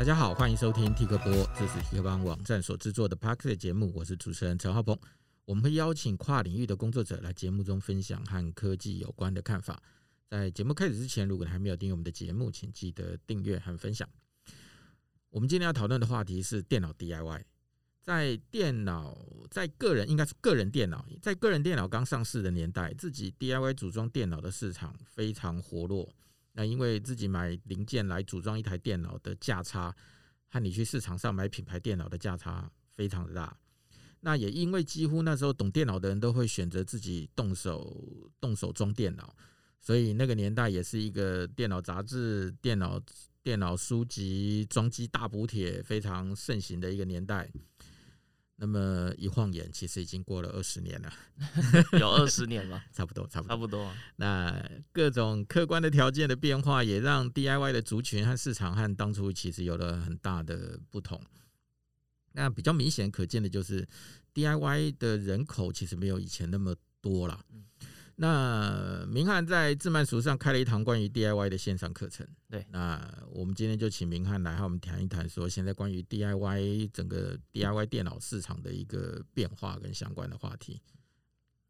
大家好，欢迎收听 Tik 播，这是 Tik 帮网站所制作的 Podcast 节目，我是主持人陈浩鹏。我们会邀请跨领域的工作者来节目中分享和科技有关的看法。在节目开始之前，如果还没有订阅我们的节目，请记得订阅和分享。我们今天要讨论的话题是电脑 DIY。在电脑，在个人应该是个人电脑，在个人电脑刚上市的年代，自己 DIY 组装电脑的市场非常活络。那因为自己买零件来组装一台电脑的价差，和你去市场上买品牌电脑的价差非常的大。那也因为几乎那时候懂电脑的人都会选择自己动手动手装电脑，所以那个年代也是一个电脑杂志、电脑电脑书籍、装机大补帖非常盛行的一个年代。那么一晃眼，其实已经过了二十年了，有二十年吗？差不多，差不多，差不多。那各种客观的条件的变化，也让 DIY 的族群和市场和当初其实有了很大的不同。那比较明显可见的就是，DIY 的人口其实没有以前那么多了。那明翰在智曼书上开了一堂关于 DIY 的线上课程。对，那我们今天就请明翰来和我们谈一谈，说现在关于 DIY 整个 DIY 电脑市场的一个变化跟相关的话题。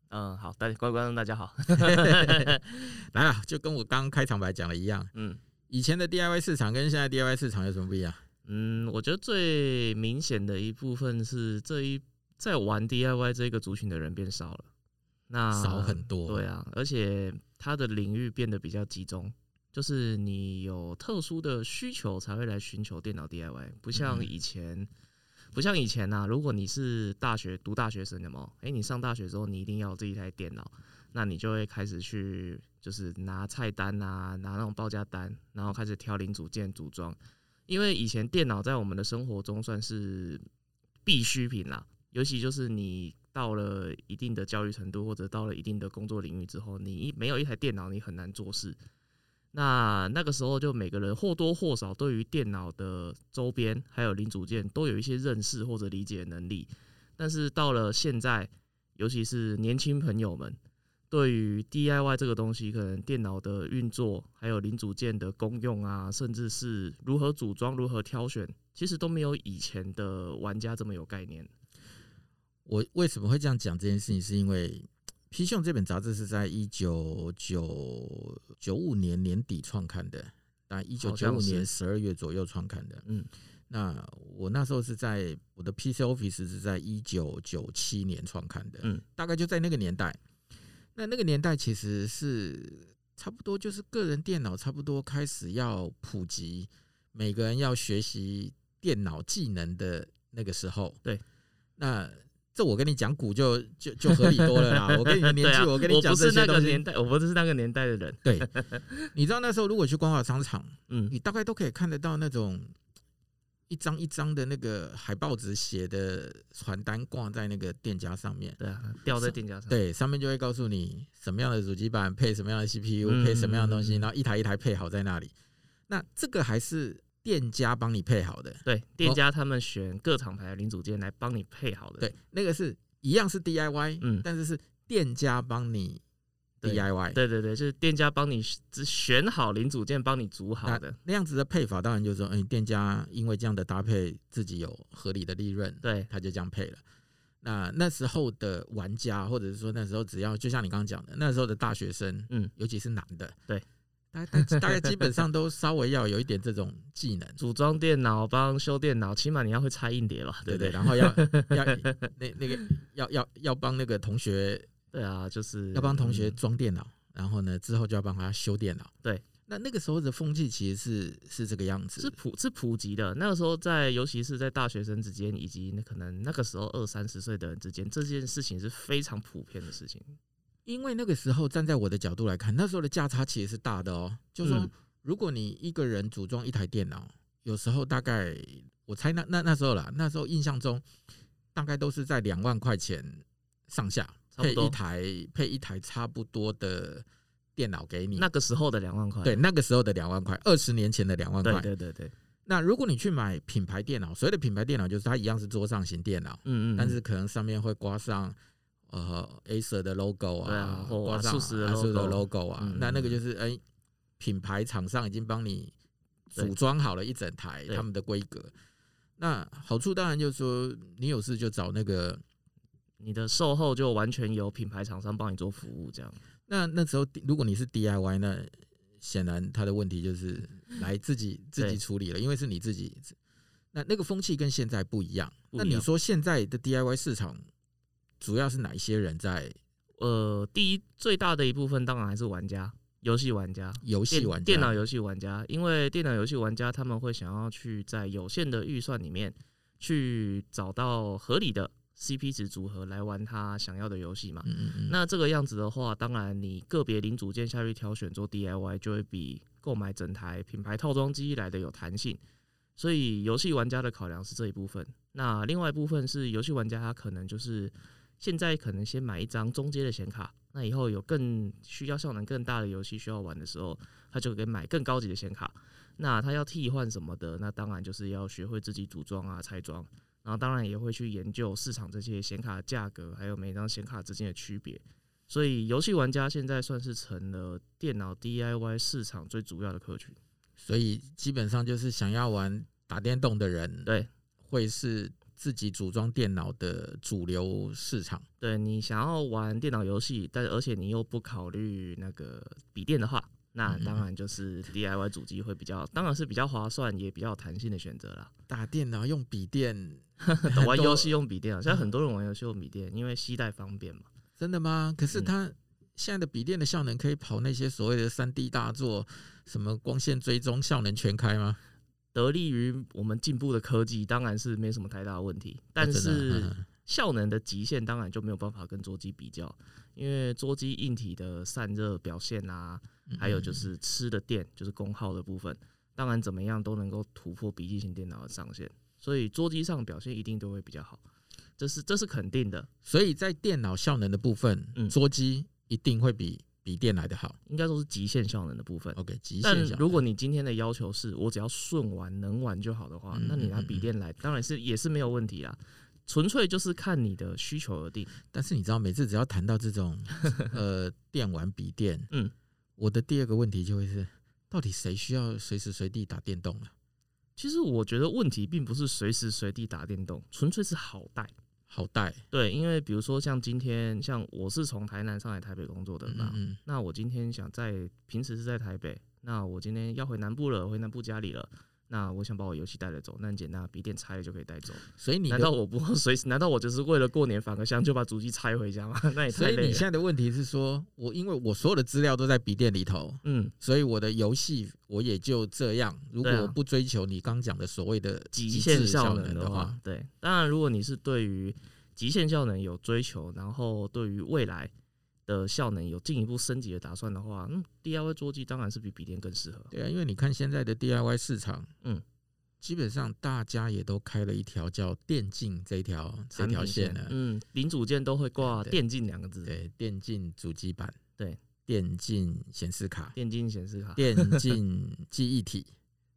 嗯，好，大家各位观众大家好，来啊，就跟我刚刚开场白讲的一样。嗯，以前的 DIY 市场跟现在 DIY 市场有什么不一样？嗯，我觉得最明显的一部分是这一在玩 DIY 这个族群的人变少了。那少很多，对啊，而且它的领域变得比较集中，就是你有特殊的需求才会来寻求电脑 DIY，不像以前，不像以前呐。如果你是大学读大学生的嘛，诶，你上大学之后你一定要这一台电脑，那你就会开始去就是拿菜单啊，拿那种报价单，然后开始挑零组件组装，因为以前电脑在我们的生活中算是必需品啦，尤其就是你。到了一定的教育程度，或者到了一定的工作领域之后，你一没有一台电脑，你很难做事。那那个时候，就每个人或多或少对于电脑的周边还有零组件都有一些认识或者理解能力。但是到了现在，尤其是年轻朋友们，对于 DIY 这个东西，可能电脑的运作还有零组件的功用啊，甚至是如何组装、如何挑选，其实都没有以前的玩家这么有概念。我为什么会这样讲这件事情？是因为《PChome》这本杂志是在一九九九五年年底创刊的，大概一九九五年十二月左右创刊的。嗯，那我那时候是在我的 PC Office 是在一九九七年创刊的。嗯，大概就在那个年代。那那个年代其实是差不多就是个人电脑差不多开始要普及，每个人要学习电脑技能的那个时候。对，那。这我跟你讲股就就就合理多了啦。我跟你的年纪，我跟你讲不是那个年代，我不是那个年代的人。对，你知道那时候如果去光华商场，嗯，你大概都可以看得到那种一张一张的那个海报纸写的传单挂在那个店家上面，对啊，吊在店家上，对，上面就会告诉你什么样的主机板配什么样的 CPU，配什么样的东西，然后一台一台配好在那里。那这个还是。店家帮你配好的，对，店家他们选各厂牌的零组件来帮你配好的，对，那个是一样是 DIY，嗯，但是是店家帮你 DIY，对对对，就是店家帮你只选好零组件，帮你组好的。那，那样子的配法，当然就是说，嗯，店家因为这样的搭配自己有合理的利润，对，他就这样配了。那那时候的玩家，或者是说那时候只要就像你刚刚讲的，那时候的大学生，嗯，尤其是男的，对。大概大概基本上都稍微要有一点这种技能，组装电脑、帮修电脑，起码你要会拆硬碟吧？对不对，然后要 要那那个要要要帮那个同学，对啊，就是要帮同学装电脑，然后呢之后就要帮他修电脑。对，那那个时候的风气其实是是这个样子，是普是普及的。那个时候在，尤其是在大学生之间，以及那可能那个时候二三十岁的人之间，这件事情是非常普遍的事情。因为那个时候站在我的角度来看，那时候的价差其实是大的哦。就是说，如果你一个人组装一台电脑，有时候大概我猜那那那时候啦，那时候印象中大概都是在两万块钱上下配一台配一台差不多的电脑给你。那个时候的两万块，对，那个时候的两万块，二十年前的两万块，对对对。那如果你去买品牌电脑，所谓的品牌电脑就是它一样是桌上型电脑，嗯嗯，但是可能上面会挂上。呃，Acer 的 logo 啊，挂上 ASUS 的 logo 啊，那那个就是哎、欸，品牌厂商已经帮你组装好了一整台，他们的规格。那好处当然就是说，你有事就找那个，你的售后就完全由品牌厂商帮你做服务，这样。那那时候如果你是 DIY，那显然他的问题就是来自己自己处理了，因为是你自己。那那个风气跟现在不一样。那你说现在的 DIY 市场主要是哪一些人在？呃，第一最大的一部分当然还是玩家，游戏玩家，游戏玩家，电脑游戏玩家。因为电脑游戏玩家他们会想要去在有限的预算里面去找到合理的 CP 值组合来玩他想要的游戏嘛。嗯嗯。那这个样子的话，当然你个别零组件下去挑选做 DIY 就会比购买整台品牌套装机来的有弹性。所以游戏玩家的考量是这一部分。那另外一部分是游戏玩家他可能就是。现在可能先买一张中阶的显卡，那以后有更需要效能更大的游戏需要玩的时候，他就可以买更高级的显卡。那他要替换什么的，那当然就是要学会自己组装啊、拆装，然后当然也会去研究市场这些显卡的价格，还有每张显卡之间的区别。所以游戏玩家现在算是成了电脑 DIY 市场最主要的客群。所以基本上就是想要玩打电动的人，对，会是。自己组装电脑的主流市场，对，你想要玩电脑游戏，但而且你又不考虑那个笔电的话，那当然就是 DIY 主机会比较，当然是比较划算也比较弹性的选择啦。打电脑用笔电，玩游戏用笔电啊，现在很多人玩游戏用笔电，因为携带方便嘛。真的吗？可是它现在的笔电的效能可以跑那些所谓的三 D 大作，什么光线追踪效能全开吗？得力于我们进步的科技，当然是没什么太大的问题。但是效能的极限当然就没有办法跟桌机比较，因为桌机硬体的散热表现啊，还有就是吃的电，就是功耗的部分，当然怎么样都能够突破笔记型电脑的上限，所以桌机上表现一定都会比较好，这是这是肯定的。所以在电脑效能的部分，桌机一定会比。比电来的好，应该说是极限效能的部分。OK，极限。但如果你今天的要求是我只要顺玩能玩就好的话，那你拿笔电来，当然是也是没有问题啦。纯粹就是看你的需求而定。但是你知道，每次只要谈到这种 呃电玩笔电，嗯，我的第二个问题就会是，到底谁需要随时随地打电动啊？其实我觉得问题并不是随时随地打电动，纯粹是好带。好带，对，因为比如说像今天，像我是从台南上来台北工作的嘛，嗯嗯，那我今天想在平时是在台北，那我今天要回南部了，回南部家里了。那我想把我游戏带着走，那很简单，笔电拆了就可以带走。所以你难道我不随时？难道我就是为了过年返个乡就把主机拆回家吗？那也太累了。所以你现在的问题是说，我因为我所有的资料都在笔电里头，嗯，所以我的游戏我也就这样。如果我不追求你刚讲的所谓的极限效能的话，对，当然如果你是对于极限效能有追求，然后对于未来。的效能有进一步升级的打算的话，嗯，DIY 桌机当然是比笔电更适合。对啊，因为你看现在的 DIY 市场，嗯，基本上大家也都开了一条叫电竞这一条这条线了。嗯，零组件都会挂电竞两个字。对，电竞主机板，对，电竞显示卡，电竞显示卡，电竞记忆体，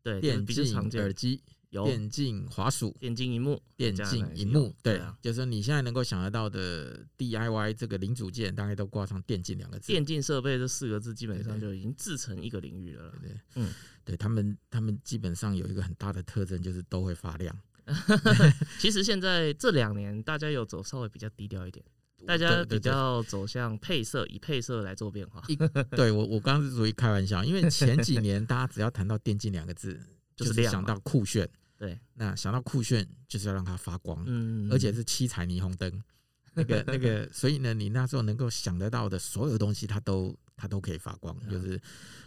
对，电竞耳机。有。电竞滑鼠、电竞荧幕、电竞荧幕，对，就是你现在能够想得到的 DIY 这个零组件，大概都挂上“电竞”两个字。电竞设备这四个字基本上就已经自成一个领域了。对，嗯，对他们，他们基本上有一个很大的特征，就是都会发亮。其实现在这两年，大家有走稍微比较低调一点，大家比较走向配色，以配色来做变化。对我，我刚刚是属于开玩笑，因为前几年大家只要谈到“电竞”两个字，就是想到酷炫。对，那想到酷炫就是要让它发光，嗯，而且是七彩霓虹灯，那个那个，所以呢，你那时候能够想得到的所有东西，它都它都可以发光，就是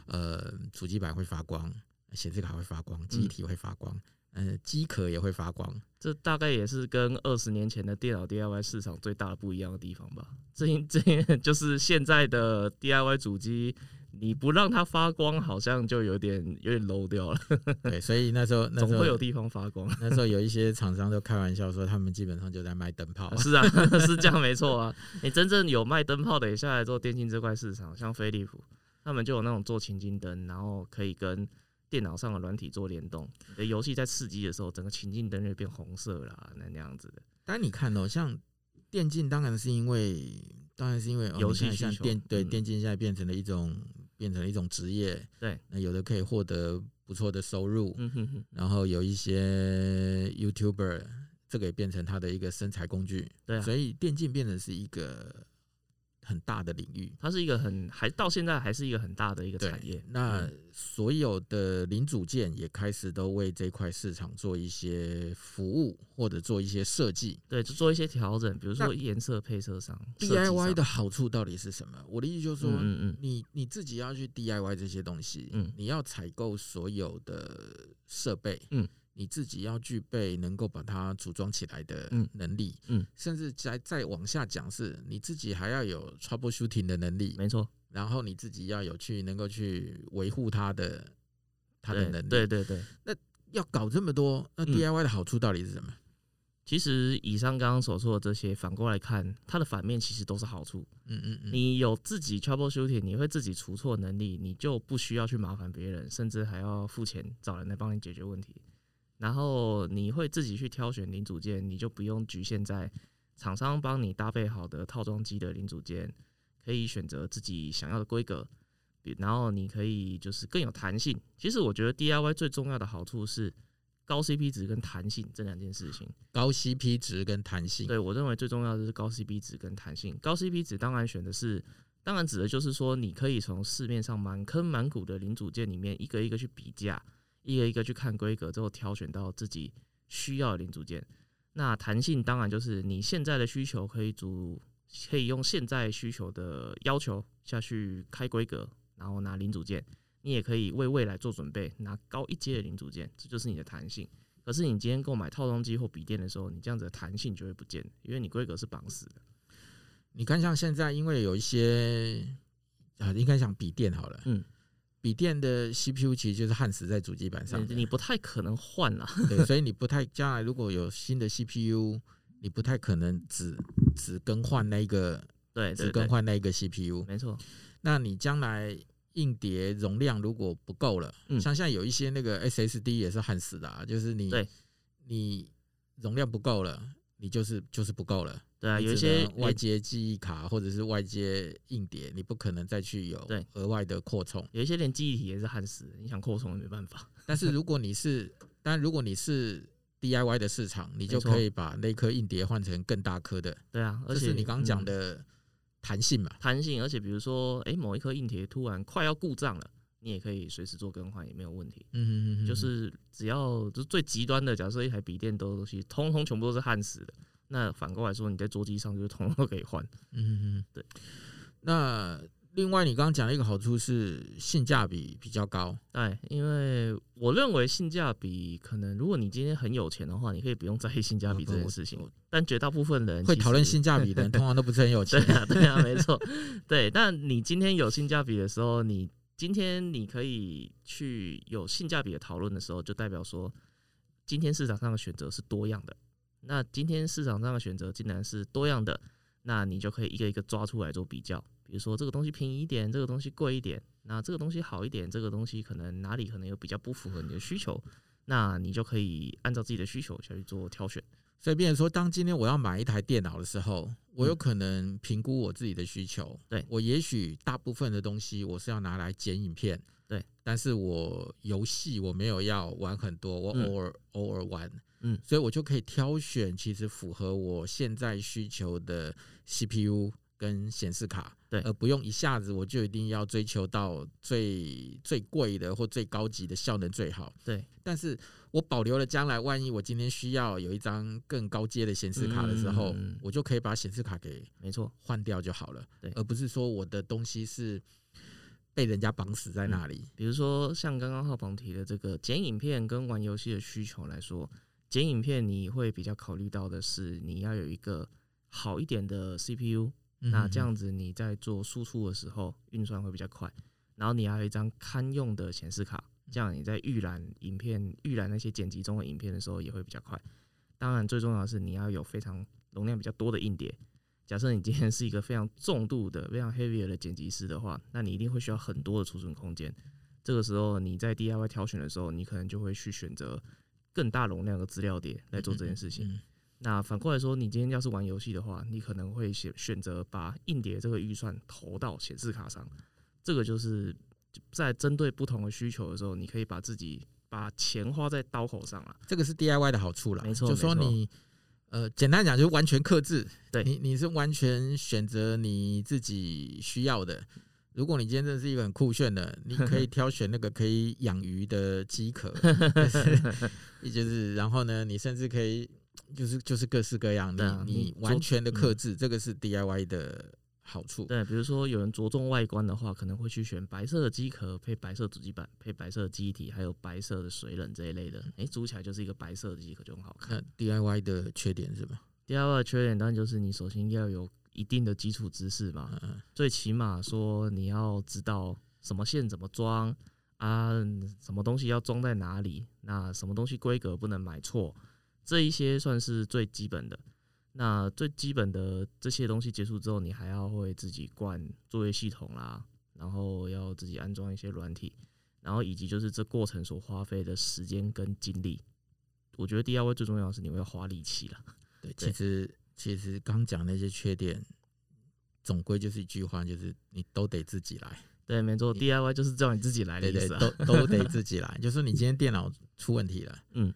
呃，主机板会发光，显示卡会发光，机体会发光，呃，机壳也会发光。这大概也是跟二十年前的电脑 DIY 市场最大的不一样的地方吧。这这就是现在的 DIY 主机。你不让它发光，好像就有点有点 low 掉了。对，所以那时候那时候总会有地方发光。那时候有一些厂商都开玩笑说，他们基本上就在卖灯泡。是啊，是这样没错啊。你真正有卖灯泡的也下来做电竞这块市场，像飞利浦，他们就有那种做情境灯，然后可以跟电脑上的软体做联动。你的游戏在刺激的时候，整个情境灯就变红色啦，那那样子的。但你看哦，像电竞，当然是因为，当然是因为游戏像电对电竞现在变成了一种。变成一种职业，对，那有的可以获得不错的收入，嗯哼哼，然后有一些 YouTuber，这个也变成他的一个生财工具，对啊，所以电竞变成是一个很大的领域，它是一个很还到现在还是一个很大的一个产业。那所有的零组件也开始都为这块市场做一些服务或者做一些设计，对，就做一些调整，比如说颜色配色上。DIY 的好处到底是什么？我的意思就是说，嗯嗯，你你自己要去 DIY 这些东西，嗯，你要采购所有的设备，嗯。你自己要具备能够把它组装起来的能力，嗯，嗯，甚至再再往下讲，是你自己还要有 troubleshooting 的能力，没错。然后你自己要有去能够去维护它的它的能力，对对对。那要搞这么多，那 DIY 的好处到底是什么？嗯，其实以上刚刚所说的这些，反过来看，它的反面其实都是好处。嗯嗯嗯。你有自己 troubleshooting，你会自己出错能力，你就不需要去麻烦别人，甚至还要付钱找人来帮你解决问题。然后你会自己去挑选零组件，你就不用局限在厂商帮你搭配好的套装机的零组件，可以选择自己想要的规格，然后你可以就是更有弹性。其实我觉得 DIY 最重要的好处是高 CP 值跟弹性这两件事情。高 CP 值跟弹性，对，我认为最重要的是高 CP 值跟弹性。高 CP 值当然选的是，当然指的就是说你可以从市面上满坑满谷的零组件里面一个一个去比价。一个一个去看规格之后，挑选到自己需要的零组件。那弹性当然就是你现在的需求可以组，可以用现在需求的要求下去开规格，然后拿零组件。你也可以为未来做准备，拿高一阶的零组件，这就是你的弹性。可是你今天购买套装机或笔电的时候，你这样子的弹性就会不见，因为你规格是绑死的。你看，像现在因为有一些啊，应该讲笔电好了，嗯。笔电的 CPU 其实就是焊死在主机板上，你不太可能换了。对，所以你不太将来如果有新的 CPU，你不太可能只只更换那个，对，只更换那个 CPU。没错。那你将来硬碟容量如果不够了，像现在有一些那个 SSD 也是焊死的，啊，就是你你容量不够了，你就是就是不够了。对啊，有一些外接记忆卡或者是外接硬碟，你不可能再去有额外的扩充。有一些连记忆体也是焊死，你想扩充也没办法。但是如果你是，但如果你是 DIY 的市场，你就可以把那颗硬碟换成更大颗的。对啊，而且你刚刚讲的弹性嘛，弹性。而且比如说，哎，某一颗硬碟突然快要故障了，你也可以随时做更换，也没有问题。嗯嗯嗯，就是只要就最极端的，假设一台笔电都东西通通全部都是焊死的。那反过来说，你在桌机上就是通通都可以换。嗯嗯，对。那另外，你刚刚讲的一个好处是性价比比较高。对，因为我认为性价比可能，如果你今天很有钱的话，你可以不用在意性价比这件事情。但绝大部分人会讨论性价比的人，通常都不是很有钱。对啊，对啊，没错。对，但你今天有性价比的时候，你今天你可以去有性价比的讨论的时候，就代表说，今天市场上的选择是多样的。那今天市场上的选择竟然是多样的，那你就可以一个一个抓出来做比较。比如说这个东西便宜一点，这个东西贵一点，那这个东西好一点，这个东西可能哪里可能有比较不符合你的需求，那你就可以按照自己的需求下去做挑选。所以，变成说，当今天我要买一台电脑的时候，我有可能评估我自己的需求。对，我也许大部分的东西我是要拿来剪影片，对，但是我游戏我没有要玩很多，我偶尔偶尔玩。嗯，所以我就可以挑选其实符合我现在需求的 CPU 跟显示卡，对，而不用一下子我就一定要追求到最最贵的或最高级的效能最好，对。但是我保留了将来万一我今天需要有一张更高阶的显示卡的时候，我就可以把显示卡给没错换掉就好了，对，而不是说我的东西是被人家绑死在那里。比如说像刚刚浩鹏提的这个剪影片跟玩游戏的需求来说。剪影片你会比较考虑到的是，你要有一个好一点的 CPU，那这样子你在做输出的时候运算会比较快。然后你还有一张堪用的显示卡，这样你在预览影片、预览那些剪辑中的影片的时候也会比较快。当然，最重要的是你要有非常容量比较多的硬碟。假设你今天是一个非常重度的、非常 heavy 的剪辑师的话，那你一定会需要很多的储存空间。这个时候你在 DIY 挑选的时候，你可能就会去选择。更大容量的资料碟来做这件事情。嗯嗯嗯、那反过来说，你今天要是玩游戏的话，你可能会选选择把硬碟这个预算投到显示卡上。这个就是在针对不同的需求的时候，你可以把自己把钱花在刀口上了。这个是 DIY 的好处了，没错，就说你呃，简单讲就是完全克制，对你你是完全选择你自己需要的。如果你今天真的是一个很酷炫的，你可以 挑选那个可以养鱼的机壳，也 就是 然后呢，你甚至可以就是就是各式各样，你、啊、你完全的克制，这个是 DIY 的好处。对，比如说有人着重外观的话，可能会去选白色的机壳配白色主机板，配白色的机体，还有白色的水冷这一类的。哎，组起来就是一个白色的机壳，就很好看。那 DIY 的缺点是什么？DIY 的缺点当然就是你首先要有。一定的基础知识嘛，最起码说你要知道什么线怎么装啊，什么东西要装在哪里，那什么东西规格不能买错，这一些算是最基本的。那最基本的这些东西结束之后，你还要会自己灌作业系统啦，然后要自己安装一些软体，然后以及就是这过程所花费的时间跟精力。我觉得 DIY 最重要的是你会花力气了。对，其实。其实刚讲那些缺点，总归就是一句话，就是你都得自己来。对，没错，DIY 就是叫你自己来的意思啊。对对，都都得自己来。就是你今天电脑出问题了，嗯，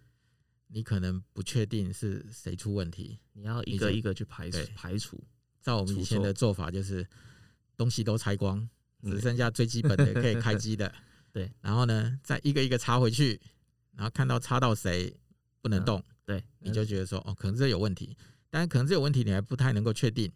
你可能不确定是谁出问题，你要一个一个去排除排除。照我们以前的做法，就是东西都拆光，只剩下最基本的可以开机的。对，然后呢，再一个一个插回去，然后看到插到谁不能动，对，你就觉得说，哦，可能这有问题。但是可能这有问题，你还不太能够确定，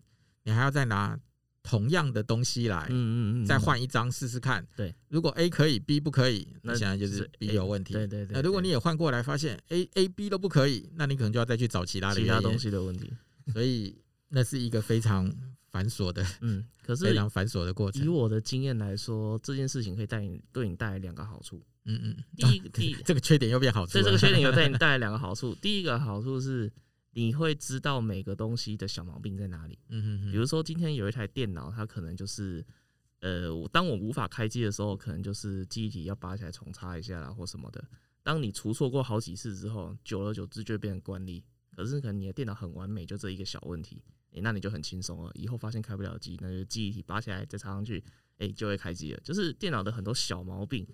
你还要再拿同样的东西来，嗯嗯嗯，再换一张试试看。对，如果 A 可以，B 不可以，那现在就是 B 有问题。对对对。那如果你也换过来，发现 A A B 都不可以，那你可能就要再去找其他的其他东西的问题。所以那是一个非常繁琐的，嗯，可是非常繁琐的过程。以我的经验来说，这件事情可以带你对你带来两个好处。嗯嗯。第一，第一，这个缺点又变好处。所以这个缺点又带你 带来两个好处。第一个好处是。你会知道每个东西的小毛病在哪里。嗯哼哼。比如说今天有一台电脑，它可能就是，呃，当我无法开机的时候，可能就是记忆体要拔起来重插一下啦，或什么的。当你除错过好几次之后，久而久之就会变成惯例。可是可能你的电脑很完美，就这一个小问题，诶，那你就很轻松了。以后发现开不了机，那就记忆体拔起来再插上去，诶，就会开机了。就是电脑的很多小毛病。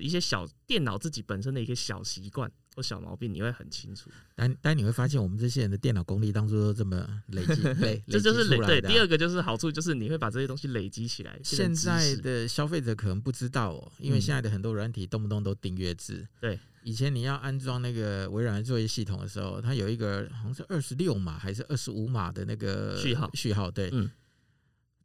一些小电脑自己本身的一个小习惯或小毛病，你会很清楚。但但你会发现，我们这些人的电脑功力当初都这么累积，累，这就是累。对，第二个就是好处，就是你会把这些东西累积起来。现在的消费者可能不知道哦，因为现在的很多软体动不动都订阅制。对，以前你要安装那个微软的作业系统的时候，它有一个好像是二十六码还是二十五码的那个序号，序号对。嗯。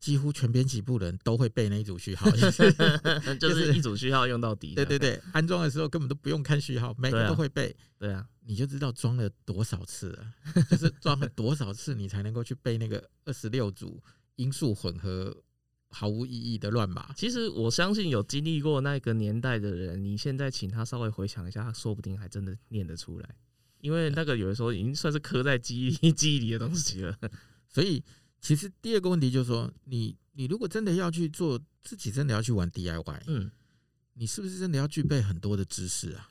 几乎全编辑部人都会背那一组序号，就是就是一组序号用到底。对对对，安装的时候根本都不用看序号，每个都会背。对啊，你就知道装了多少次了，就是装了多少次你才能够去背那个二十六组音数混合、毫无意义的乱码。其实我相信有经历过那个年代的人，你现在请他稍微回想一下，他说不定还真的念得出来，因为那个有的时候已经算是刻在记忆记忆里的东西了，所以。其实第二个问题就是说，你你如果真的要去做自己，真的要去玩 DIY，嗯，你是不是真的要具备很多的知识啊？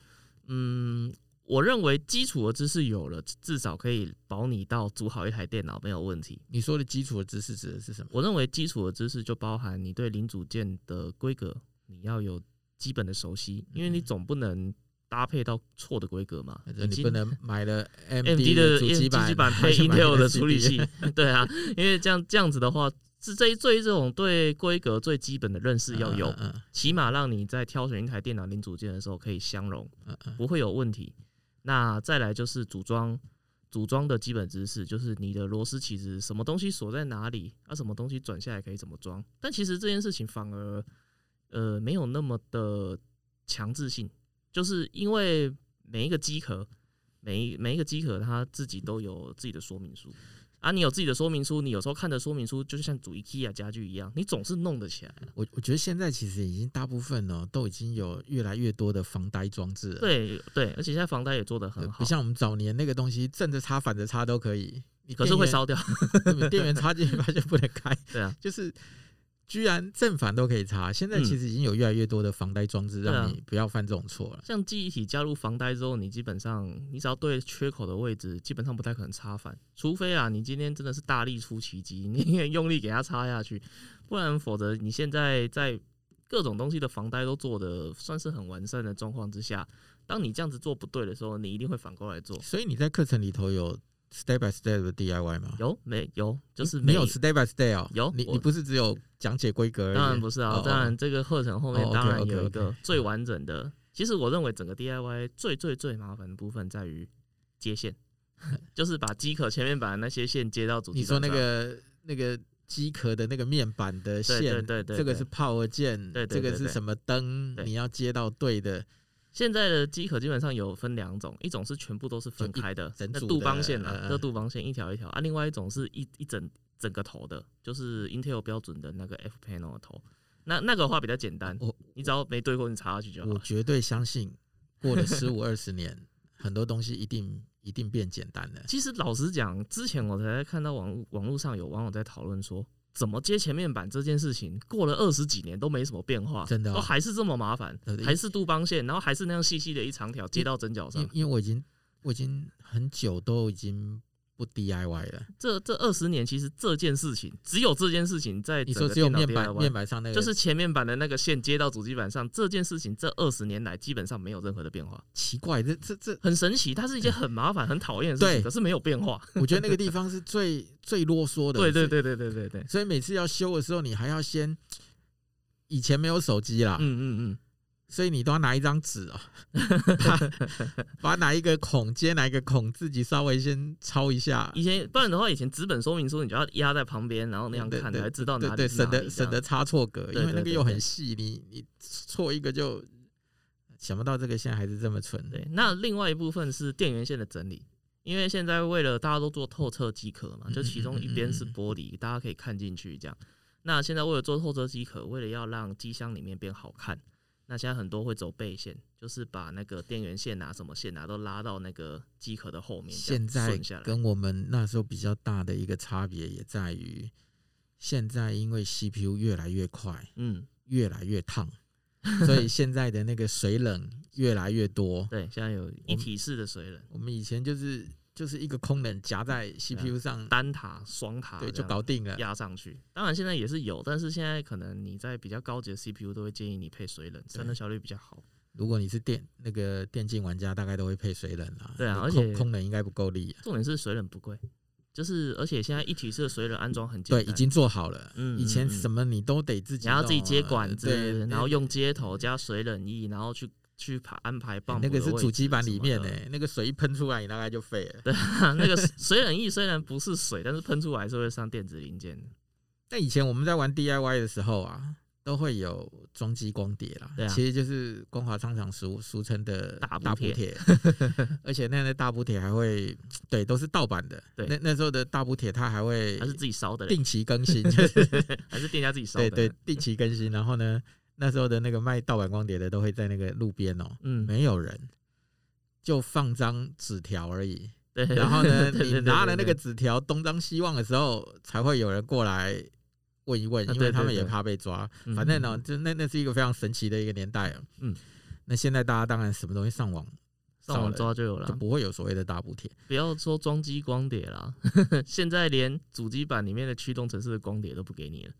嗯，我认为基础的知识有了，至少可以保你到组好一台电脑没有问题。你说的基础的知识指的是什么？我认为基础的知识就包含你对零组件的规格，你要有基本的熟悉，因为你总不能。搭配到错的规格嘛？你不能买了 AMD 的主机板配 Intel 的处理器，对啊，因为这样这样子的话，是这最这种对规格最基本的认识要有，起码让你在挑选一台电脑零组件的时候可以相容，不会有问题。那再来就是组装，组装的基本知识就是你的螺丝其实什么东西锁在哪里，啊，什么东西转下来可以怎么装。但其实这件事情反而呃没有那么的强制性。就是因为每一个机壳，每一每一个机壳，它自己都有自己的说明书啊。你有自己的说明书，你有时候看的说明书，就是像组 IKEA 家具一样，你总是弄得起来。我我觉得现在其实已经大部分呢，都已经有越来越多的防呆装置了。对对，而且现在防呆也做得很好，不像我们早年那个东西，正着插、反着插都可以，可是会烧掉。电源插进去发现不能开。对啊，就是。居然正反都可以插，现在其实已经有越来越多的防呆装置，让你不要犯这种错了。像记忆体加入防呆之后，你基本上你只要对缺口的位置，基本上不太可能插反，除非啊，你今天真的是大力出奇迹，你也用力给它插下去，不然否则你现在在各种东西的防呆都做的算是很完善的状况之下，当你这样子做不对的时候，你一定会反过来做。所以你在课程里头有 step by step 的 DIY 吗？有没有？就是没有 step by step 哦。有你你不是只有讲解规格而已？当然不是啊，哦、当然这个课程后面当然有一个.最完整的。其实我认为整个 DIY 最最最麻烦的部分在于接线，就是把机壳前面把那些线接到主机。你说那个那个机壳的那个面板的线，对对对对，这个是 power 键，对对，这个是什么灯？你要接到对的。现在的机壳基本上有分两种，一种是全部都是分开的，那杜邦线啊，这杜邦线一条一条啊，另外一种是一一整整个头的，就是 Intel 标准的那个 F panel 的头。那那个话比较简单，我你只要没对过，你插下去就好。我绝对相信，过了十五二十年，很多东西一定一定变简单了。其实老实讲，之前我才看到网网络上有网友在讨论说，怎么接前面板这件事情，过了二十几年都没什么变化，真的、哦，都还是这么麻烦，还是杜邦线，然后还是那样细细的一长条接到针脚上。因为我已经我已经很久都已经。不 DIY 了，这这二十年其实这件事情只有这件事情在你说只有面板面板上那个就是前面板的那个线接到主机板上这件事情，这二十年来基本上没有任何的变化。奇怪，这这这很神奇，它是一件很麻烦、很讨厌的事情，可是没有变化。我觉得那个地 方是最最啰嗦的。对对对对对对对。所以每次要修的时候，你还要先以前没有手机啦，嗯嗯嗯。所以你都要拿一张纸哦，把哪一个孔接哪一个孔，自己稍微先抄一下。以前不然的话，以前纸本说明书你就要压在旁边，然后那样看才知道哪里。对，省得省得差错格，因为那个又很细，你你错一个就想不到这个线还是这么蠢。对，那另外一部分是电源线的整理，因为现在为了大家都做透彻机壳嘛，就其中一边是玻璃，大家可以看进去这样。那现在为了做透彻机壳，为了要让机箱里面变好看。那现在很多会走背线，就是把那个电源线啊、什么线啊都拉到那个机壳的后面。现在跟我们那时候比较大的一个差别也在于，现在因为 CPU 越来越快，嗯，越来越烫，所以现在的那个水冷越来越多。对，现在有一体式的水冷。我们以前就是。就是一个空冷夹在 CPU 上，单塔、双塔，对，就搞定了，压上去。当然现在也是有，但是现在可能你在比较高级的 CPU 都会建议你配水冷，散热效率比较好。如果你是电那个电竞玩家，大概都会配水冷啦。对啊，而且空冷应该不够力。啊重点是水冷不贵，就是而且现在一体式的水冷安装很简单，对，已经做好了。嗯，以前什么你都得自己，然后自己接管子，然后用接头加水冷液，然后去。去排安排棒，那个是主机板里面呢、欸，那个水一喷出来，你大概就废了。对啊，那个水冷液虽然不是水，但是喷出来是会上电子零件。那以前我们在玩 DIY 的时候啊，都会有装机光碟啦，对啊，其实就是光华商场俗俗称的大补帖，而且那那大补贴还会，对，都是盗版的。对，那那时候的大补贴它还会还是自己烧的，定期更新，就是 还是店家自己烧的，对对，定期更新，然后呢？那时候的那个卖盗版光碟的都会在那个路边哦，嗯，没有人，就放张纸条而已。对，然后呢，你拿了那个纸条东张西望的时候，才会有人过来问一问，因为他们也怕被抓。反正呢，就那那是一个非常神奇的一个年代啊。嗯，那现在大家当然什么东西上网上网抓就有了，就不会有所谓的大补贴。不要说装机光碟了，现在连主机板里面的驱动程式的光碟都不给你了。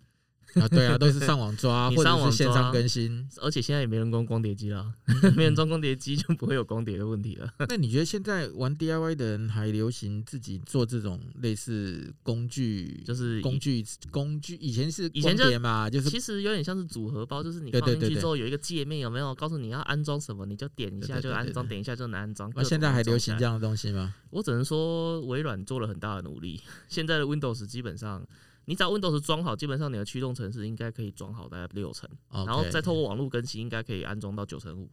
啊，对啊，都是上网抓，或者是线上更新，而且现在也没人装光碟机了，没人装光碟机就不会有光碟的问题了。那你觉得现在玩 DIY 的人还流行自己做这种类似工具，就是工具工具？以前是光碟嘛，就是其实有点像是组合包，就是你放进去之后有一个界面，有没有告诉你要安装什么，你就点一下就安装，点一下就能安装。那现在还流行这样的东西吗？我只能说微软做了很大的努力，现在的 Windows 基本上。你只要 Windows 装好，基本上你的驱动程式应该可以装好大概六成.然后再透过网络更新，应该可以安装到九成五。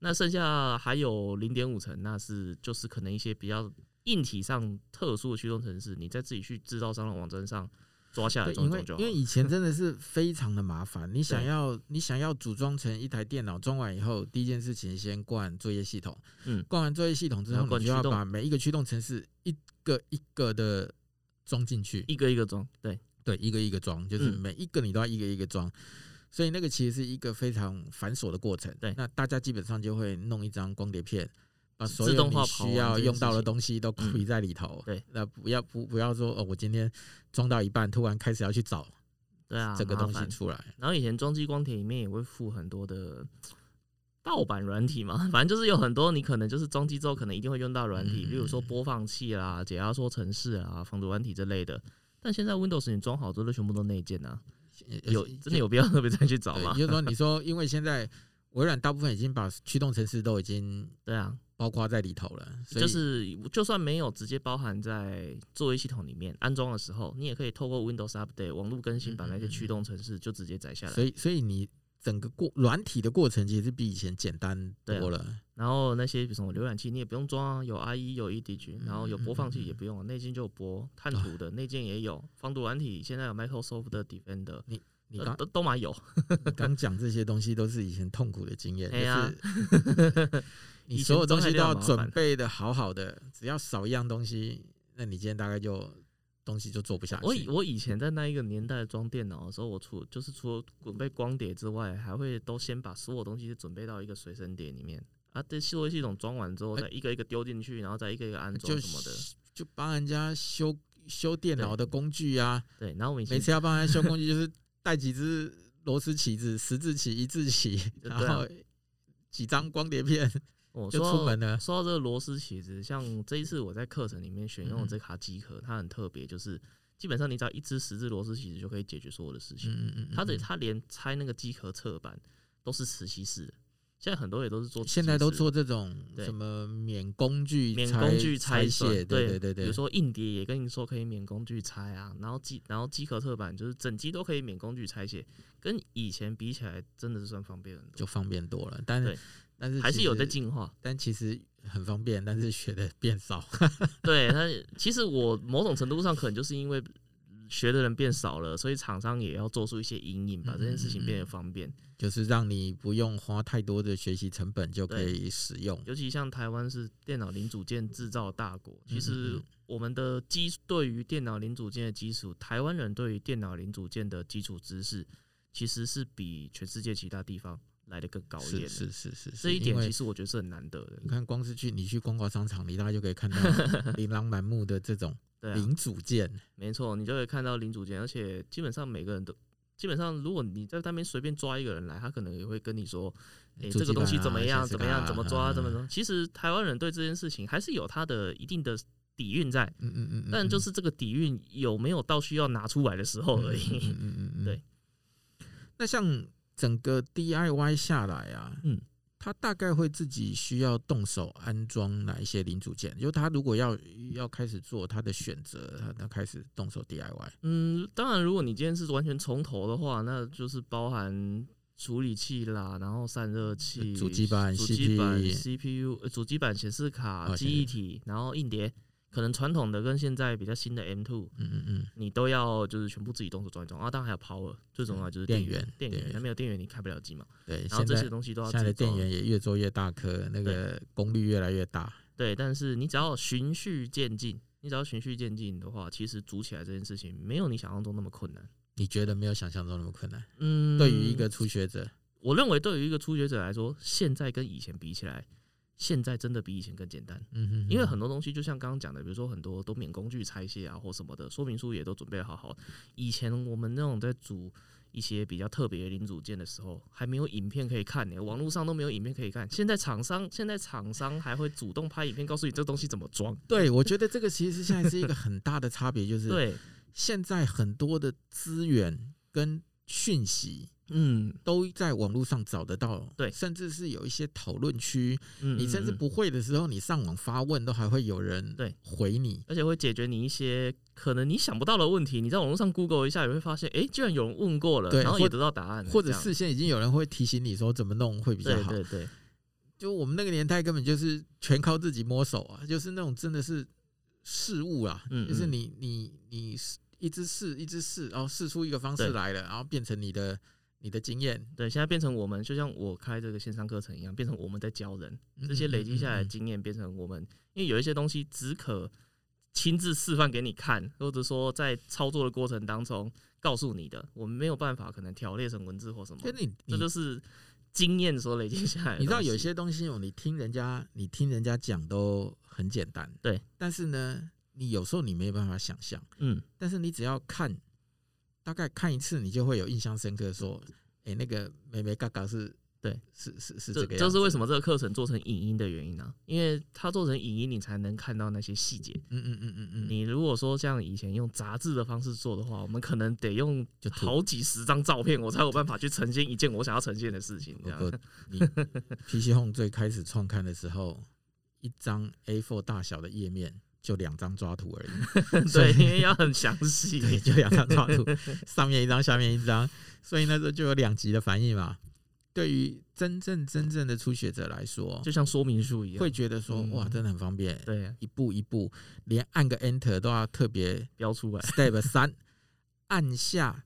那剩下还有零点五成，那是就是可能一些比较硬体上特殊的驱动程式，你再自己去制造商的网站上抓下来装装就好。因为因为以前真的是非常的麻烦，你想要你想要组装成一台电脑，装完以后第一件事情先灌作业系统，嗯，灌完作业系统之后，你就要把每一个驱动程式一个一个的。装进去，一个一个装，对。对，一个一个装，就是每一个你都要一个一个装，所以那个其实是一个非常繁琐的过程。对，那大家基本上就会弄一张光碟片，把所有你需要用到的东西都归在里头。对，那不要不不要说哦，我今天装到一半，突然开始要去找对啊，这个东西出来。然后以前装机光碟里面也会附很多的盗版软体嘛，反正就是有很多你可能就是装机之后可能一定会用到软体，比如说播放器啦、解压缩程式啊、防毒软体之类的。但现在 Windows 你装好之后，全部都内建啊，有真的有必要特别再去找吗？就是说，你 说因为现在微软大部分已经把驱动程式都已经对啊。包括在里头了，就是就算没有直接包含在作业系统里面安装的时候，你也可以透过 Windows Update 网络更新，把那些驱动程式就直接载下来。所以，所以你整个过软体的过程其实比以前简单多了。啊、然后那些比如什么浏览器，你也不用装啊，有 IE 有 EDG，然后有播放器也不用，内建就有播，探图的内建也有，防毒软体现在有 Microsoft 的 Defender，你你刚都都蛮有。刚讲这些东西都是以前痛苦的经验，对啊。你所有东西都要准备的好好的，只要少一样东西，那你今天大概就东西就做不下去。我以我以前在那一个年代装电脑的时候，我除就是除了准备光碟之外，还会都先把所有东西准备到一个随身碟里面啊。这作业系统装完之后，再一个一个丢进去，然后再一个一个安装什么的，就帮人家修修电脑的工具啊。对，然后我们每次要帮人家修工具，就是带几只螺丝起子，十字起、一字起，然后几张光碟片。我说说到这个螺丝起子，像这一次我在课程里面选用的这卡机壳，它很特别，就是基本上你只要一支十字螺丝起子就可以解决所有的事情。嗯嗯它的它连拆那个机壳侧板都是磁吸式的，现在很多也都是做，现在都做这种什么免工具免工具拆卸，对对对对。比如说硬碟也跟你说可以免工具拆啊，然后机然后机壳侧板就是整机都可以免工具拆卸，跟以前比起来真的是算方便很多，就方便多了，但是。但是还是有在进化，但其实很方便，但是学的变少。对，但其实我某种程度上可能就是因为学的人变少了，所以厂商也要做出一些阴影，把这件事情变得方便，就是让你不用花太多的学习成本就可以使用。尤其像台湾是电脑零组件制造大国，其实我们的基对于电脑零组件的基础，台湾人对于电脑零组件的基础知识，其实是比全世界其他地方。来的更高一点，是是是是，这一点其实我觉得是很难得的。你看，光是去你去光华商场，你大概就可以看到 琳琅满目的这种零组件。啊、没错，你就会看到零组件，而且基本上每个人都基本上，如果你在那边随便抓一个人来，他可能也会跟你说：“哎、欸，这个东西怎么样？怎么样？怎么抓？怎么说？”其实台湾人对这件事情还是有他的一定的底蕴在，嗯嗯嗯，但就是这个底蕴有没有到需要拿出来的时候而已。嗯嗯嗯，对。那像。整个 DIY 下来啊，嗯，他大概会自己需要动手安装哪一些零组件？就他如果要要开始做他的选择，他他开始动手 DIY。嗯，当然，如果你今天是完全从头的话，那就是包含处理器啦，然后散热器、主机板、主机板、CPU、主机板、显示卡、记忆体，然后硬碟。可能传统的跟现在比较新的 M two，嗯嗯嗯，你都要就是全部自己动手装一装啊。当然还有 Power，最重要就是电源，电源，它没有电源你开不了机嘛。对，然后这些东西都要自己。现在的电源也越做越大颗，那个功率越来越大。对，但是你只要循序渐进，你只要循序渐进的话，其实组起来这件事情没有你想象中那么困难。你觉得没有想象中那么困难？嗯，对于一个初学者，我认为对于一个初学者来说，现在跟以前比起来。现在真的比以前更简单，嗯哼，因为很多东西就像刚刚讲的，比如说很多都免工具拆卸啊或什么的，说明书也都准备得好好。以前我们那种在组一些比较特别的零组件的时候，还没有影片可以看呢，网络上都没有影片可以看。现在厂商 现在厂商还会主动拍影片告诉你这东西怎么装。对，我觉得这个其实现在是一个很大的差别，就是对现在很多的资源跟讯息。嗯，都在网络上找得到，对，甚至是有一些讨论区，嗯，你甚至不会的时候，你上网发问，都还会有人对。回你，而且会解决你一些可能你想不到的问题。你在网络上 Google 一下，也会发现，哎，居然有人问过了，然后也得到答案，或者事先已经有人会提醒你说怎么弄会比较好。对对对，就我们那个年代根本就是全靠自己摸手啊，就是那种真的是事物啊，嗯，就是你你你一直试一直试，然后试出一个方式来了，然后变成你的。你的经验，对，现在变成我们，就像我开这个线上课程一样，变成我们在教人。这些累积下来的经验，变成我们，因为有一些东西只可亲自示范给你看，或者说在操作的过程当中告诉你的，我们没有办法可能条列成文字或什么。这就是经验所累积下来。你知道有些东西哦，你听人家，你听人家讲都很简单，对。但是呢，你有时候你没有办法想象，嗯。但是你只要看。大概看一次，你就会有印象深刻，说，哎、欸，那个美眉嘎嘎是。对，是是是这个这是为什么这个课程做成影音的原因呢、啊？因为它做成影音，你才能看到那些细节。嗯嗯嗯嗯嗯。你如果说像以前用杂志的方式做的话，我们可能得用就好几十张照片，我才有办法去呈现一件我想要呈现的事情。这样。你 PC Home 最开始创刊的时候，一张 A4 大小的页面就两张抓图而已。对，因为要很详细。对，就两张抓图，上面一张，下面一张，所以那时候就有两极的反应嘛。对于真正真正的初学者来说，就像说明书一样，会觉得说哇，真的很方便。对，一步一步，连按个 Enter 都要特别标出来。Step 三，按下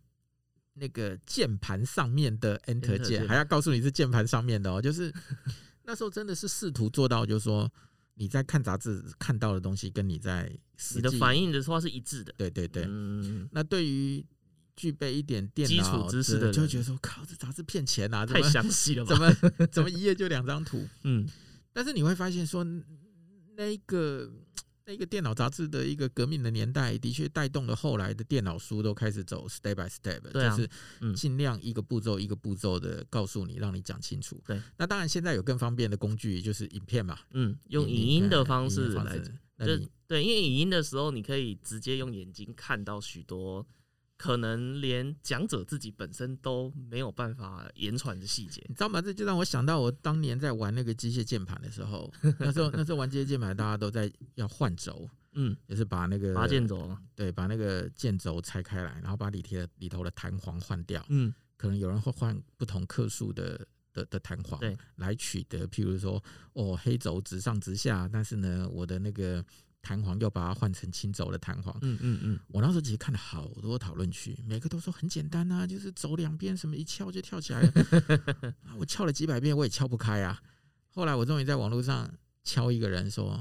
那个键盘上面的 Enter 键，还要告诉你是键盘上面的哦。就是那时候真的是试图做到，就是说你在看杂志看到的东西，跟你在你的反应的话是一致的。对对对，那对于。具备一点电脑基础知识的，就会觉得说靠，这杂志骗钱啊！太详细了吧？怎么怎么一页就两张图？嗯，但是你会发现说，那个那个电脑杂志的一个革命的年代，的确带动了后来的电脑书都开始走 step by step，就是尽量一个步骤一个步骤的告诉你，让你讲清楚。对，那当然现在有更方便的工具，就是影片嘛。嗯，用影音的方式来，就对，因为影音的时候，你可以直接用眼睛看到许多。可能连讲者自己本身都没有办法言传的细节，你知道吗？这就让我想到我当年在玩那个机械键盘的时候，那时候那时候玩机械键盘，大家都在要换轴，嗯，就是把那个拔键轴，对，把那个键轴拆开来，然后把里贴的里头的弹簧换掉，嗯，可能有人会换不同克数的的的弹簧，对，来取得，譬如说，哦，黑轴直上直下，但是呢，我的那个。弹簧又把它换成轻轴的弹簧。嗯嗯嗯，我那时候其实看了好多讨论区，每个都说很简单啊，就是走两边什么一翘就跳起来了。我翘了几百遍，我也翘不开啊。后来我终于在网络上敲一个人说，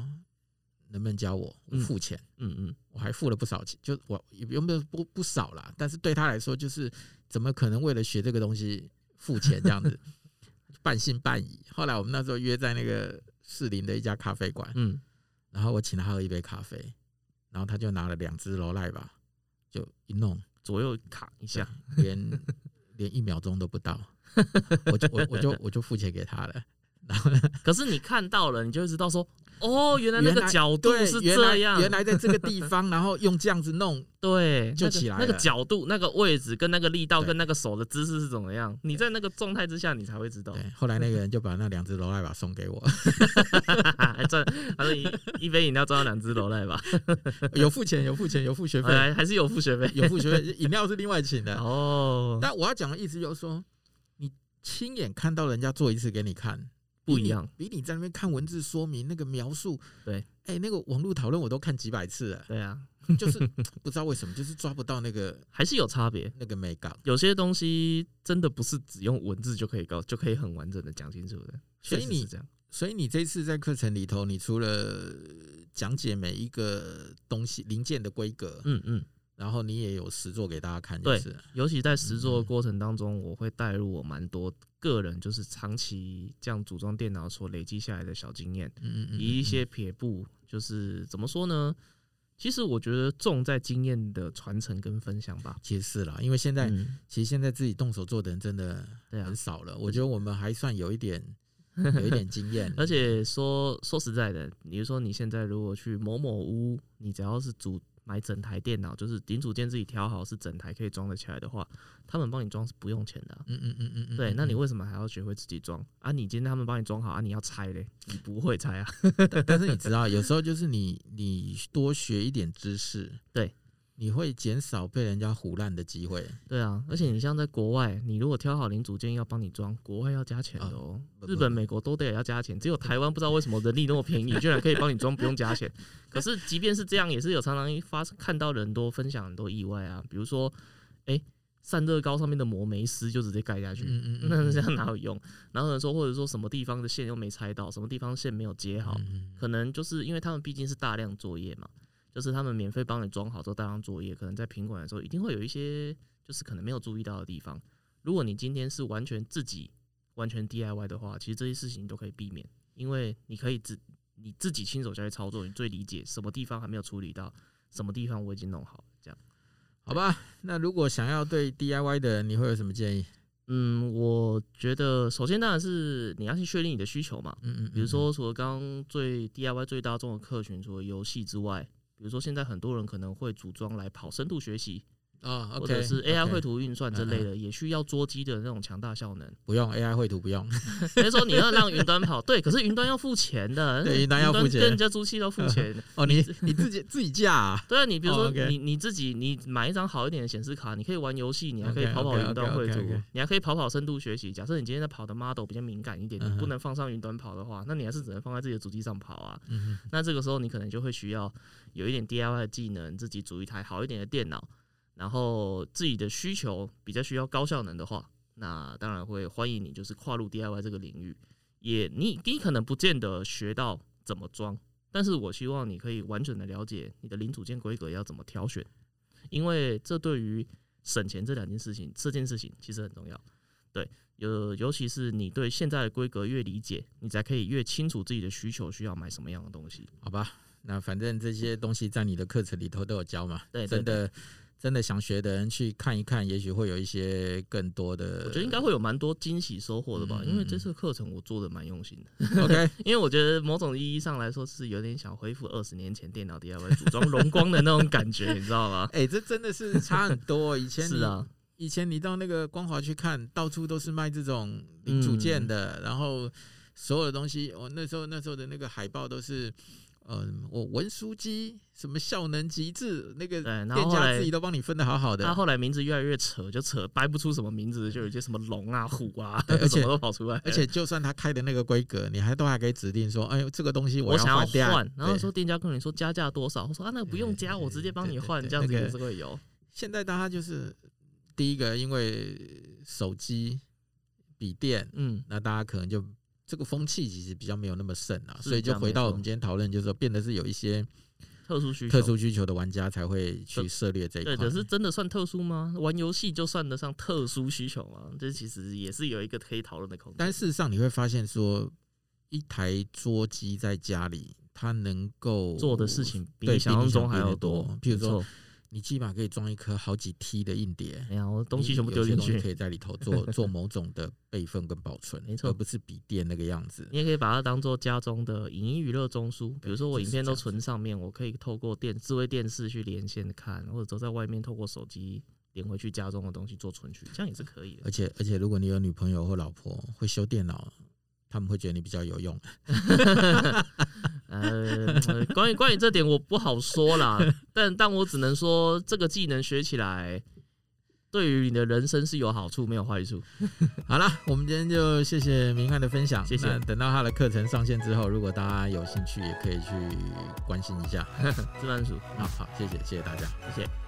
能不能教我？我付钱。嗯嗯，我还付了不少钱，就我有没有不不少啦？但是对他来说，就是怎么可能为了学这个东西付钱这样子？半信半疑。后来我们那时候约在那个士林的一家咖啡馆。嗯。然后我请他喝一杯咖啡，然后他就拿了两只罗赖吧，就一弄左右卡一下，连 连一秒钟都不到，我就我我就我就付钱给他了。然后可是你看到了，你就会知道说。哦，原来那个角度是这样，原来，在这个地方，然后用这样子弄，对，就起来那个角度、那个位置、跟那个力道、跟那个手的姿势是怎么样？你在那个状态之下，你才会知道。对，后来那个人就把那两只罗赖吧送给我，还赚，他说一一杯饮料赚到两只罗赖吧，有付钱，有付钱，有付学费，还是有付学费，有付学费，饮料是另外请的哦。但我要讲的意思就是说，你亲眼看到人家做一次给你看。不一样，比你在那边看文字说明那个描述，对，哎、欸，那个网络讨论我都看几百次了，对啊，就是不知道为什么，就是抓不到那个，还是有差别，那个美感，有些东西真的不是只用文字就可以搞，就可以很完整的讲清楚的。所以你这样，所以你这次在课程里头，你除了讲解每一个东西零件的规格，嗯嗯。然后你也有实作给大家看，就是，对，尤其在实作的过程当中，我会带入我蛮多个人，就是长期这样组装电脑所累积下来的小经验，嗯嗯，以一些撇步，就是怎么说呢？其实我觉得重在经验的传承跟分享吧。其实是啦，因为现在其实现在自己动手做的人真的很少了。我觉得我们还算有一点有一点经验，而且说说实在的，比如说你现在如果去某某屋，你只要是组。买整台电脑，就是顶组件自己调好，是整台可以装得起来的话，他们帮你装是不用钱的。嗯嗯嗯嗯，对，那你为什么还要学会自己装啊？你今天他们帮你装好啊，你要拆嘞？你不会拆啊？但是你知道，有时候就是你你多学一点知识，对。你会减少被人家唬烂的机会。对啊，而且你像在国外，你如果挑好零组件要帮你装，国外要加钱的哦。日本、美国都得要加钱，只有台湾不知道为什么人力那么便宜，居然可以帮你装不用加钱。可是即便是这样，也是有常常发看到人多分享很多意外啊。比如说，哎，散热膏上面的膜没撕就直接盖下去，那这样哪有用？然后说或者说什么地方的线又没拆到，什么地方线没有接好，可能就是因为他们毕竟是大量作业嘛。就是他们免费帮你装好之后带上作业，可能在品管的时候一定会有一些就是可能没有注意到的地方。如果你今天是完全自己完全 DIY 的话，其实这些事情都可以避免，因为你可以自你自己亲手下去操作，你最理解什么地方还没有处理到，什么地方我已经弄好这样。好吧，那如果想要对 DIY 的人，你会有什么建议？嗯，我觉得首先当然是你要去确定你的需求嘛。嗯嗯，比如说除了刚刚最 DIY 最大众的客群，除了游戏之外，比如说现在很多人可能会组装来跑深度学习。啊，oh, okay, 或者是 AI 绘图运算之类的，也需要桌机的那种强大效能。不用 AI 绘图，不用。所以说你要让云端跑，对，可是云端要付钱的。对，云端要付钱，跟人家租期要付钱。哦，你你自己自己架啊？对啊，你比如说你你自己，你买一张好一点的显示卡，你可以玩游戏，你还可以跑跑云端绘图，你还可以跑跑深度学习。假设你今天在跑的 model 比较敏感一点，你不能放上云端跑的话，那你还是只能放在自己的主机上跑啊。那这个时候你可能就会需要有一点 DIY 的技能，自己组一台好一点的电脑。然后自己的需求比较需要高效能的话，那当然会欢迎你，就是跨入 DIY 这个领域。也你你可能不见得学到怎么装，但是我希望你可以完整的了解你的零组件规格要怎么挑选，因为这对于省钱这两件事情，这件事情其实很重要。对，尤尤其是你对现在的规格越理解，你才可以越清楚自己的需求需要买什么样的东西。好吧，那反正这些东西在你的课程里头都有教嘛。对，真的。真的想学的人去看一看，也许会有一些更多的。我觉得应该会有蛮多惊喜收获的吧，嗯、因为这次课程我做的蛮用心的。OK，因为我觉得某种意义上来说是有点想恢复二十年前电脑 DIY 组装荣光的那种感觉，你知道吗？哎、欸，这真的是差很多。以前 是啊，以前你到那个光华去看，到处都是卖这种零组件的，嗯、然后所有的东西，我那时候那时候的那个海报都是。嗯，我文书机什么效能极致，那个店家自己都帮你分的好好的。他后来名字越来越扯，就扯掰不出什么名字，就有些什么龙啊、虎啊，而且都跑出来。而且就算他开的那个规格，你还都还可以指定说，哎呦，这个东西我要换掉。然后说店家跟你说加价多少，我说啊，那个不用加，我直接帮你换，这样子也是会有。现在大家就是第一个，因为手机、笔电，嗯，那大家可能就。这个风气其实比较没有那么盛啊，所以就回到我们今天讨论，就是说变得是有一些特殊需特殊需求的玩家才会去涉猎这一块。对，可是真的算特殊吗？玩游戏就算得上特殊需求吗？这其实也是有一个可以讨论的空间。但事实上，你会发现说，一台桌机在家里，它能够做的事情比你想象中还要多。比如说。你起码可以装一颗好几 T 的硬碟，哎呀，我东西全部丢进去，可以在里头做做某种的备份跟保存，没错，而不是笔电那个样子。你也可以把它当做家中的影音娱乐中枢，比如说我影片都存上面，我可以透过电智慧电视去连线看，或者走在外面透过手机连回去家中的东西做存取，这样也是可以的。而且而且，如果你有女朋友或老婆会修电脑，他们会觉得你比较有用。呃，关于关于这点我不好说啦，但但我只能说这个技能学起来，对于你的人生是有好处，没有坏处。好了，我们今天就谢谢明翰的分享，谢谢。等到他的课程上线之后，如果大家有兴趣，也可以去关心一下。自然鼠，好好，谢谢谢谢大家，谢谢。